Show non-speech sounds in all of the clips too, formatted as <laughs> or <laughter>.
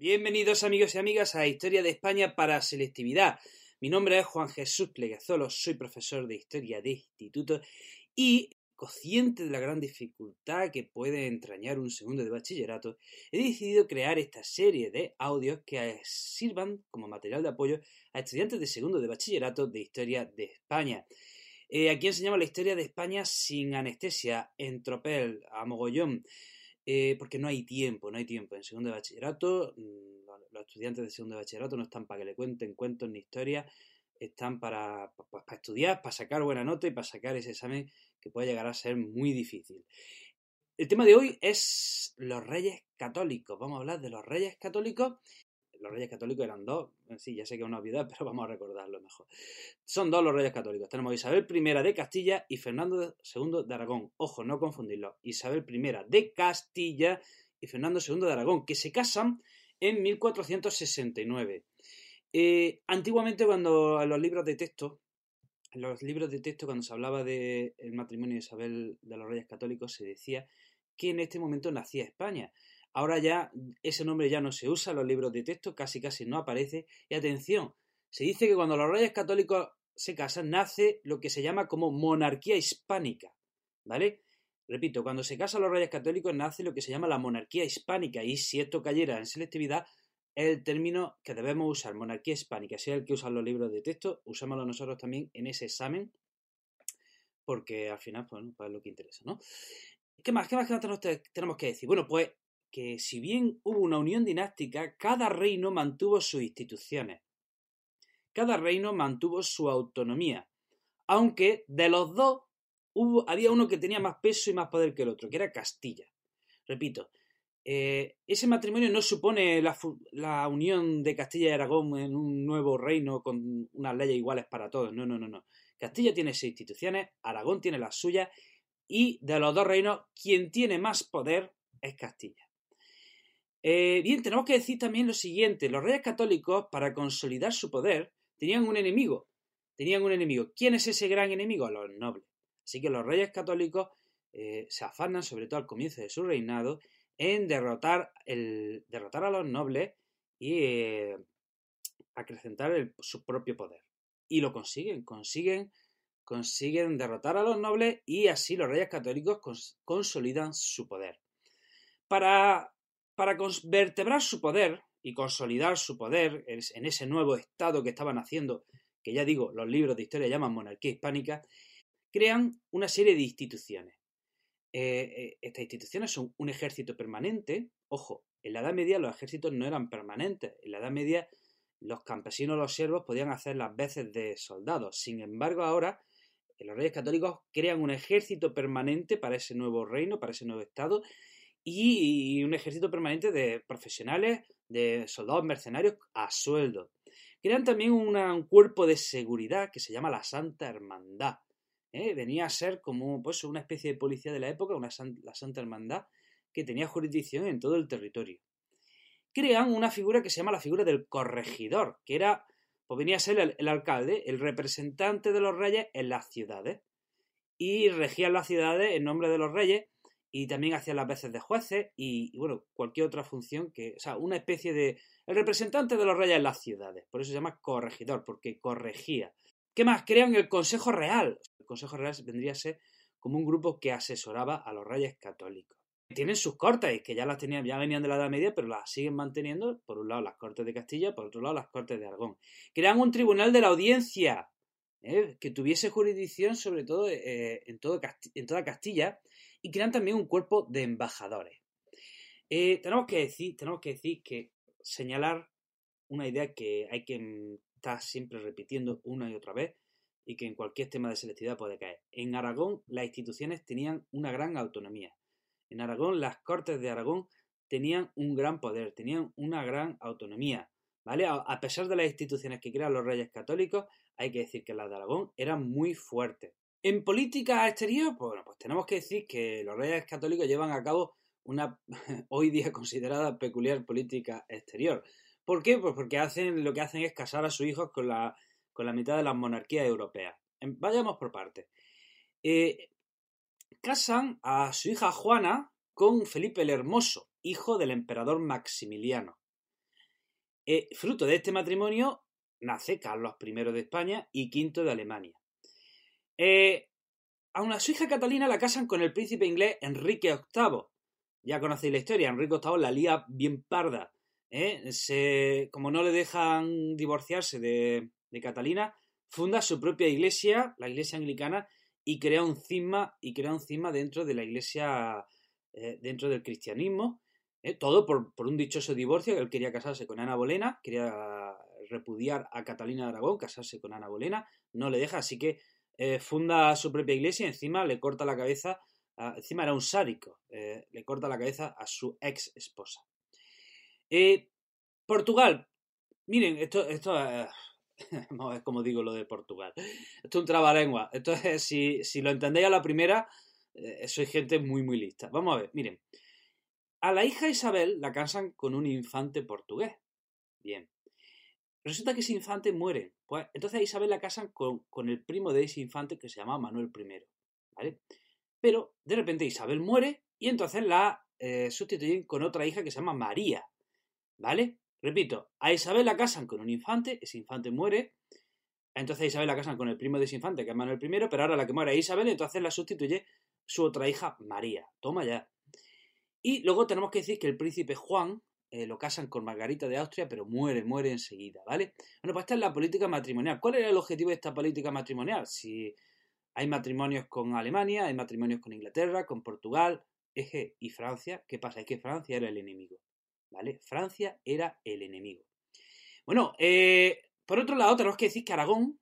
Bienvenidos amigos y amigas a Historia de España para Selectividad. Mi nombre es Juan Jesús Pleguezolo, soy profesor de Historia de Instituto y consciente de la gran dificultad que puede entrañar un segundo de bachillerato, he decidido crear esta serie de audios que sirvan como material de apoyo a estudiantes de segundo de bachillerato de Historia de España. Eh, aquí enseñamos la historia de España sin anestesia, en tropel, a mogollón. Eh, porque no hay tiempo, no hay tiempo. En segundo de bachillerato, mm, los estudiantes de segundo de bachillerato no están para que le cuenten cuentos ni historias, están para, para, estudiar, para sacar buena nota y para sacar ese examen que puede llegar a ser muy difícil. El tema de hoy es los reyes católicos. Vamos a hablar de los reyes católicos los reyes católicos eran dos. Sí, ya sé que es una obviedad, <laughs> pero vamos a recordarlo mejor. Son dos los reyes católicos. Tenemos Isabel I de Castilla y Fernando II de Aragón. Ojo, no confundirlo. Isabel I de Castilla y Fernando II de Aragón, que se casan en 1469. Eh, antiguamente, cuando en los libros de texto, en los libros de texto, cuando se hablaba del matrimonio de Isabel de los Reyes Católicos, se decía que en este momento nacía España. Ahora ya ese nombre ya no se usa en los libros de texto, casi casi no aparece. Y atención, se dice que cuando los reyes católicos se casan, nace lo que se llama como monarquía hispánica. ¿Vale? Repito, cuando se casan los reyes católicos nace lo que se llama la monarquía hispánica. Y si esto cayera en selectividad, es el término que debemos usar, monarquía hispánica. Si es el que usan los libros de texto, usémoslo nosotros también en ese examen, porque al final, pues, pues es lo que interesa, ¿no? ¿Qué más? ¿Qué más tenemos que decir? Bueno, pues que si bien hubo una unión dinástica, cada reino mantuvo sus instituciones. Cada reino mantuvo su autonomía. Aunque de los dos hubo, había uno que tenía más peso y más poder que el otro, que era Castilla. Repito, eh, ese matrimonio no supone la, la, unión de Castilla y Aragón en un nuevo reino con unas leyes iguales para todos. No, no, no, no. Castilla tiene sus instituciones, Aragón tiene las suyas y de los dos reinos, quien tiene más poder es Castilla. Eh, bien, tenemos que decir también lo siguiente, los reyes católicos, para consolidar su poder, tenían un enemigo. Tenían un enemigo. ¿Quién es ese gran enemigo? Los nobles. Así que los reyes católicos eh, se afanan, sobre todo al comienzo de su reinado, en derrotar, el, derrotar a los nobles y eh, acrecentar su propio poder. Y lo consiguen, consiguen, consiguen derrotar a los nobles y así los reyes católicos consolidan su poder. Para para vertebrar su poder y consolidar su poder en ese nuevo estado que estaban haciendo, que ya digo, los libros de historia llaman monarquía hispánica, crean una serie de instituciones. Eh, eh, estas instituciones son un ejército permanente. Ojo, en la Edad Media los ejércitos no eran permanentes. En la Edad Media los campesinos, los siervos podían hacer las veces de soldados. Sin embargo, ahora los reyes católicos crean un ejército permanente para ese nuevo reino, para ese nuevo estado, y un ejército permanente de profesionales, de soldados mercenarios a sueldo. Crean también un cuerpo de seguridad que se llama la Santa Hermandad. ¿eh? Venía a ser como pues, una especie de policía de la época, una, la Santa Hermandad, que tenía jurisdicción en todo el territorio. Crean una figura que se llama la figura del corregidor, que era, pues venía a ser el, el alcalde, el representante de los reyes en las ciudades. Y regían las ciudades en nombre de los reyes y también hacía las veces de jueces y, bueno, cualquier otra función que, o sea, una especie de el representante de los reyes en las ciudades, por eso se llama corregidor, porque corregía. ¿Qué más? Crean el Consejo Real. El Consejo Real vendría a ser como un grupo que asesoraba a los reyes católicos. Tienen sus cortes, que ya las tenían, ya venían de la Edad Media, pero las siguen manteniendo, por un lado las Cortes de Castilla, por otro lado las Cortes de Aragón. Crean un tribunal de la audiencia, ¿eh? que tuviese jurisdicción sobre todo eh, en, todo en toda Castilla y crean también un cuerpo de embajadores. Eh, tenemos, que decir, tenemos que decir que señalar una idea que hay que estar siempre repitiendo una y otra vez y que en cualquier tema de selectividad puede caer. En Aragón las instituciones tenían una gran autonomía. En Aragón las Cortes de Aragón tenían un gran poder, tenían una gran autonomía. ¿Vale? A pesar de las instituciones que crean los reyes católicos, hay que decir que las de Aragón eran muy fuertes. En política exterior, bueno, pues tenemos que decir que los reyes católicos llevan a cabo una <laughs> hoy día considerada peculiar política exterior. ¿Por qué? Pues porque hacen, lo que hacen es casar a sus hijos con la, mitad de las monarquías europeas. Vayamos por partes. Eh, casan a su hija Juana con Felipe el Hermoso, hijo del emperador Maximiliano. Eh, fruto de este matrimonio nace Carlos I de España y V de Alemania. Eh, a su hija Catalina la casan con el príncipe inglés Enrique VIII. Ya conocéis la historia, Enrique VIII la lía bien parda. ¿eh? como no le dejan divorciarse de, Catalina, funda su propia iglesia, la iglesia anglicana, y crea un cisma, y crea un cisma dentro de la iglesia, eh, dentro del cristianismo. ¿eh? Todo por, por, un dichoso divorcio, que él quería casarse con Ana Bolena, quería repudiar a Catalina de Aragón, casarse con Ana Bolena, no le deja, así que funda su propia iglesia encima le corta la cabeza, encima era un sádico, le corta la cabeza a su ex esposa. Eh, Portugal. Miren, esto, esto <laughs> es como digo lo de Portugal. Esto es un trabalengua. Esto es, si, si lo entendéis a la primera, eh, soy gente muy, muy lista. Vamos a ver, miren. A la hija Isabel la casan con un infante portugués. Resulta que ese infante muere. Pues entonces a Isabel la casan con, con el primo de ese infante que se llama Manuel I. ¿Vale? Pero de repente Isabel muere y entonces la eh, sustituyen con otra hija que se llama María. ¿Vale? Repito, a Isabel la casan con un infante, ese infante muere, entonces a Isabel la casan con el primo de ese infante, que es Manuel I, pero ahora la que muere es Isabel, entonces la sustituye su otra hija, María. Toma ya. Y luego tenemos que decir que el príncipe Juan eh, lo casan con Margarita de Austria, pero muere, muere enseguida, ¿vale? Bueno, pues esta es la política matrimonial. ¿Cuál era el objetivo de esta política matrimonial? Si hay matrimonios con Alemania, hay matrimonios con Inglaterra, con Portugal, Eje y Francia, ¿qué pasa? Es que Francia era el enemigo. ¿vale? Francia era el enemigo. Bueno, eh, por otro lado, tenemos que decir que Aragón,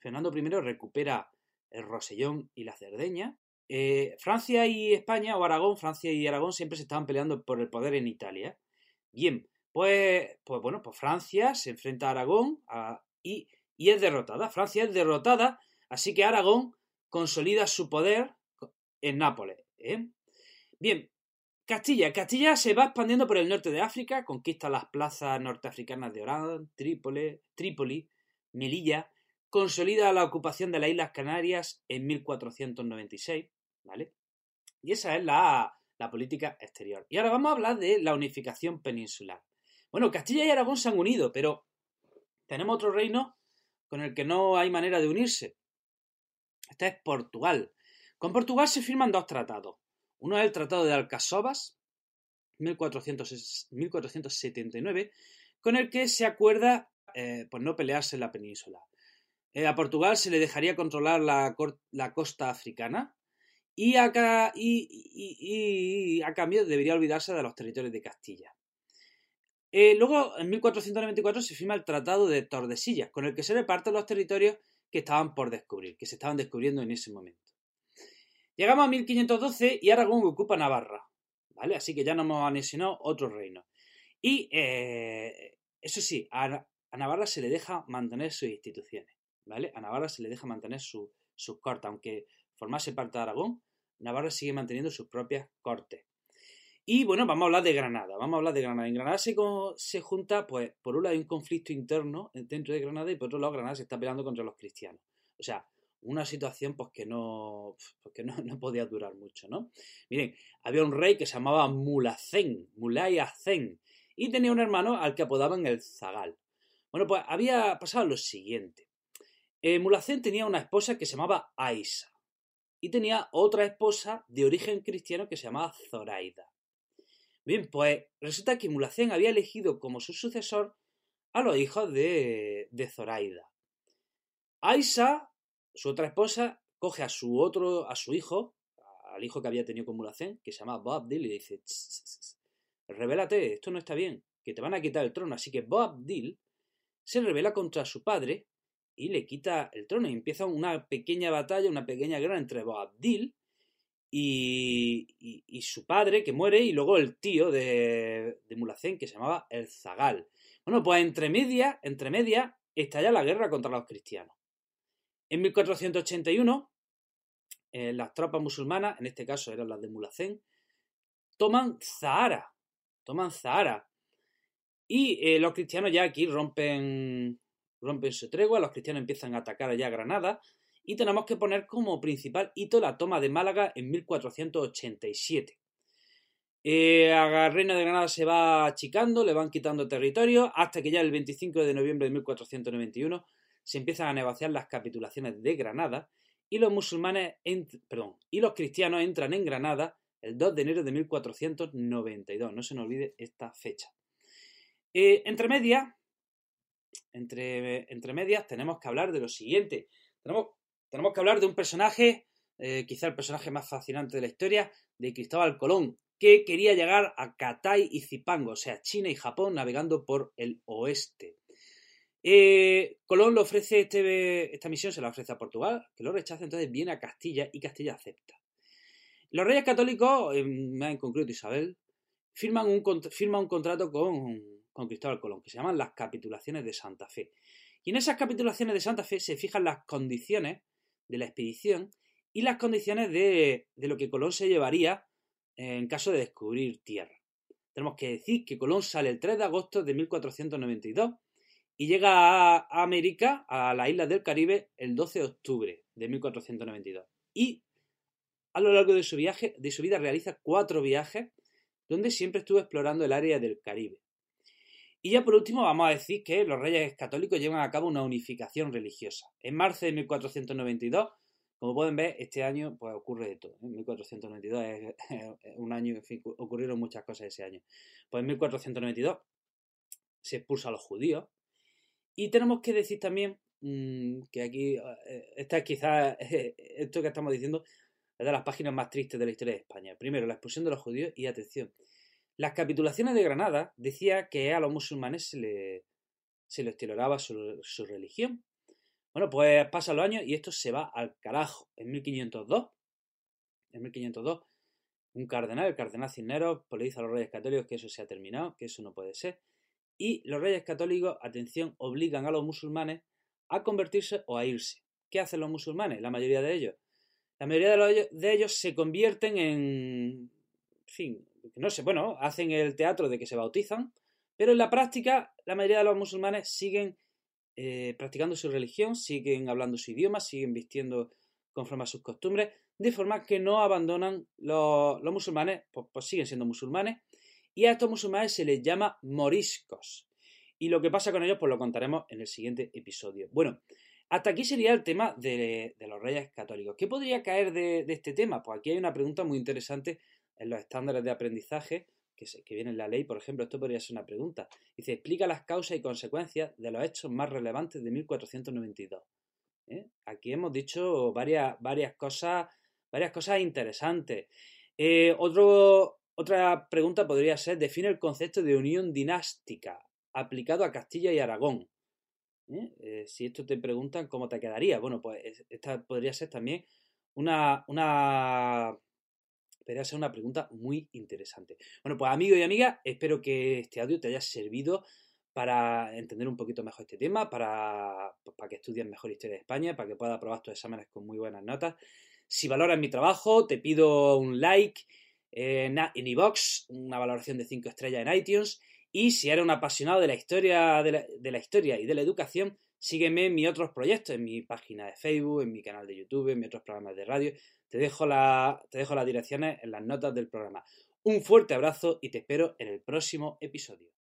Fernando I recupera el Rosellón y la Cerdeña. Eh, Francia y España, o Aragón, Francia y Aragón siempre se estaban peleando por el poder en Italia. Bien, pues, pues bueno, pues Francia se enfrenta a Aragón y, y es derrotada. Francia es derrotada, así que Aragón consolida su poder en Nápoles. ¿eh? Bien, Castilla. Castilla se va expandiendo por el norte de África, conquista las plazas norteafricanas de Orán, Trípoli, Trípoli, Melilla, consolida la ocupación de las Islas Canarias en 1496, ¿vale? Y esa es la, la política exterior. Y ahora vamos a hablar de la unificación peninsular. Bueno, Castilla y Aragón se han unido, pero tenemos otro reino con el que no hay manera de unirse. Este es Portugal. Con Portugal se firman dos tratados. Uno es el Tratado de Alcasovas, 1479, con el que se acuerda por no pelearse en la península. Eh, a Portugal se le dejaría controlar la, costa africana y a, y, cambio debería olvidarse de los territorios de Castilla. Eh, luego, en 1494 se firma el Tratado de Tordesillas, con el que se reparten los territorios que estaban por descubrir, que se estaban descubriendo en ese momento. Llegamos a 1512 y Aragón ocupa Navarra, ¿vale? Así que ya nos hemos anexionado otro reino. Y eh, eso sí, a, Navarra se le deja mantener sus instituciones, ¿vale? A Navarra se le deja mantener sus cortes, aunque formase parte de Aragón, Navarra sigue manteniendo sus propias cortes. Y bueno, vamos a hablar de Granada, vamos a hablar de Granada. En Granada se, junta, pues, por un lado hay un conflicto interno dentro de Granada y por otro lado Granada se está peleando contra los cristianos. O sea, una situación pues que no, pues, no, <laughs> no, podía durar mucho, ¿no? Miren, había un rey que se llamaba Mulacén, Mulay y tenía un hermano al que apodaban el Zagal. Bueno, pues había pasado lo siguiente. Eh, Mulacén tenía una esposa que se llamaba Aisa y tenía otra esposa de origen cristiano que se llamaba Zoraida. Bien, pues resulta que Mulacén había elegido como su sucesor a los hijos de, de Zoraida. Aisa su otra esposa coge a su otro, a su hijo, al hijo que había tenido con Mulacén, que se llama Bob Dill, y dice, revélate, esto no está bien, que te van a quitar el trono. Así que Bob Dill se revela contra su padre y le quita el trono. Y empieza una pequeña batalla, una pequeña guerra entre Bob y, su padre, que muere, y luego el tío de, de Mulacén, que se llamaba el Zagal. Bueno, pues entre media, entre media, estalla la guerra contra los cristianos. En 1481, eh, las tropas musulmanas, en este caso eran las de Mulacén, toman Zahara. Toman Zahara. Y eh, los cristianos ya aquí rompen, rompen su tregua, los cristianos empiezan a atacar allá Granada y tenemos que poner como principal hito la toma de Málaga en 1487. Eh, a de Granada se va achicando, le van quitando territorio, hasta que ya el 25 de noviembre de 1491 se empiezan a negociar las capitulaciones de Granada y los musulmanes, perdón, y los cristianos entran en Granada el 2 de enero de 1492. No se nos olvide esta fecha. Eh, entre medias, entre, medias, tenemos que hablar de lo siguiente. Tenemos, tenemos que hablar de un personaje, eh, quizá el personaje más fascinante de la historia, de Cristóbal Colón, que quería llegar a Catay y Zipango, o sea, China y Japón, navegando por el oeste. Eh, Colón le ofrece este, esta misión, se la ofrece a Portugal, que lo rechaza, entonces viene a Castilla y Castilla acepta. Los reyes católicos, en concreto Isabel, firman un, un contrato con, con Cristóbal Colón, que se llaman las capitulaciones de Santa Fe. Y en esas capitulaciones de Santa Fe se fijan las condiciones de la expedición y las condiciones de, de lo que Colón se llevaría en caso de descubrir tierra. Tenemos que decir que Colón sale el 3 de agosto de 1492 y llega a América, a las islas del Caribe, el 12 de octubre de 1492. Y a lo largo de su viaje, de su vida, realiza cuatro viajes donde siempre estuvo explorando el área del Caribe. Y ya por último vamos a decir que los reyes católicos llevan a cabo una unificación religiosa. En marzo de 1492 como pueden ver, este año pues ocurre de todo. En 1492 es, un año, en fin, ocurrieron muchas cosas ese año. Pues en 1492 se expulsa a los judíos. Y tenemos que decir también mm, que aquí, eh, esta es quizás, <laughs> esto que estamos diciendo, es de las páginas más tristes de la historia de España. Primero, la expulsión de los judíos y atención. Las capitulaciones de Granada decía que a los musulmanes se, le, se les toleraba su, religión bueno, pues pasan los años y esto se va al carajo. En 1502, en 1502, un cardenal, el cardenal Cisneros, pues le dice a los reyes católicos que eso se ha terminado, que eso no puede ser. Y los reyes católicos, atención, obligan a los musulmanes a convertirse o a irse. ¿Qué hacen los musulmanes? La mayoría de ellos. La mayoría de, ellos se convierten en. En fin, no sé, bueno, hacen el teatro de que se bautizan, pero en la práctica, la mayoría de los musulmanes siguen eh, practicando su religión, siguen hablando su idioma, siguen vistiendo conforme a sus costumbres, de forma que no abandonan los, musulmanes, pues, pues, siguen siendo musulmanes, y a estos musulmanes se les llama moriscos. Y lo que pasa con ellos, pues lo contaremos en el siguiente episodio. Bueno, hasta aquí sería el tema de, los reyes católicos. ¿Qué podría caer de, de, este tema? Pues aquí hay una pregunta muy interesante en los estándares de aprendizaje que, viene en la ley, por ejemplo, esto podría ser una pregunta. Dice, explica las causas y consecuencias de los hechos más relevantes de 1492. ¿Eh? Aquí hemos dicho varias, varias, cosas, varias cosas interesantes. Eh, otra pregunta podría ser, define el concepto de unión dinástica aplicado a Castilla y Aragón. ¿Eh? si esto te preguntan, ¿cómo te quedaría? Bueno, pues esta podría ser también una, una Podría ser una pregunta muy interesante. Bueno, pues amigo y amiga, espero que este audio te haya servido para entender un poquito mejor este tema, para, pues, que estudies mejor historia de España, para que puedas aprobar tus exámenes con muy buenas notas. Si valoras mi trabajo, te pido un like en, en iVox, una valoración de 5 estrellas en iTunes. Y si eres un apasionado de la historia, de la, de la historia y de la educación, sígueme en mis otros proyectos, en mi página de Facebook, en mi canal de YouTube, en mis otros programas de radio. Te dejo, la, te dejo las direcciones en las notas del programa. Un fuerte abrazo y te espero en el próximo episodio.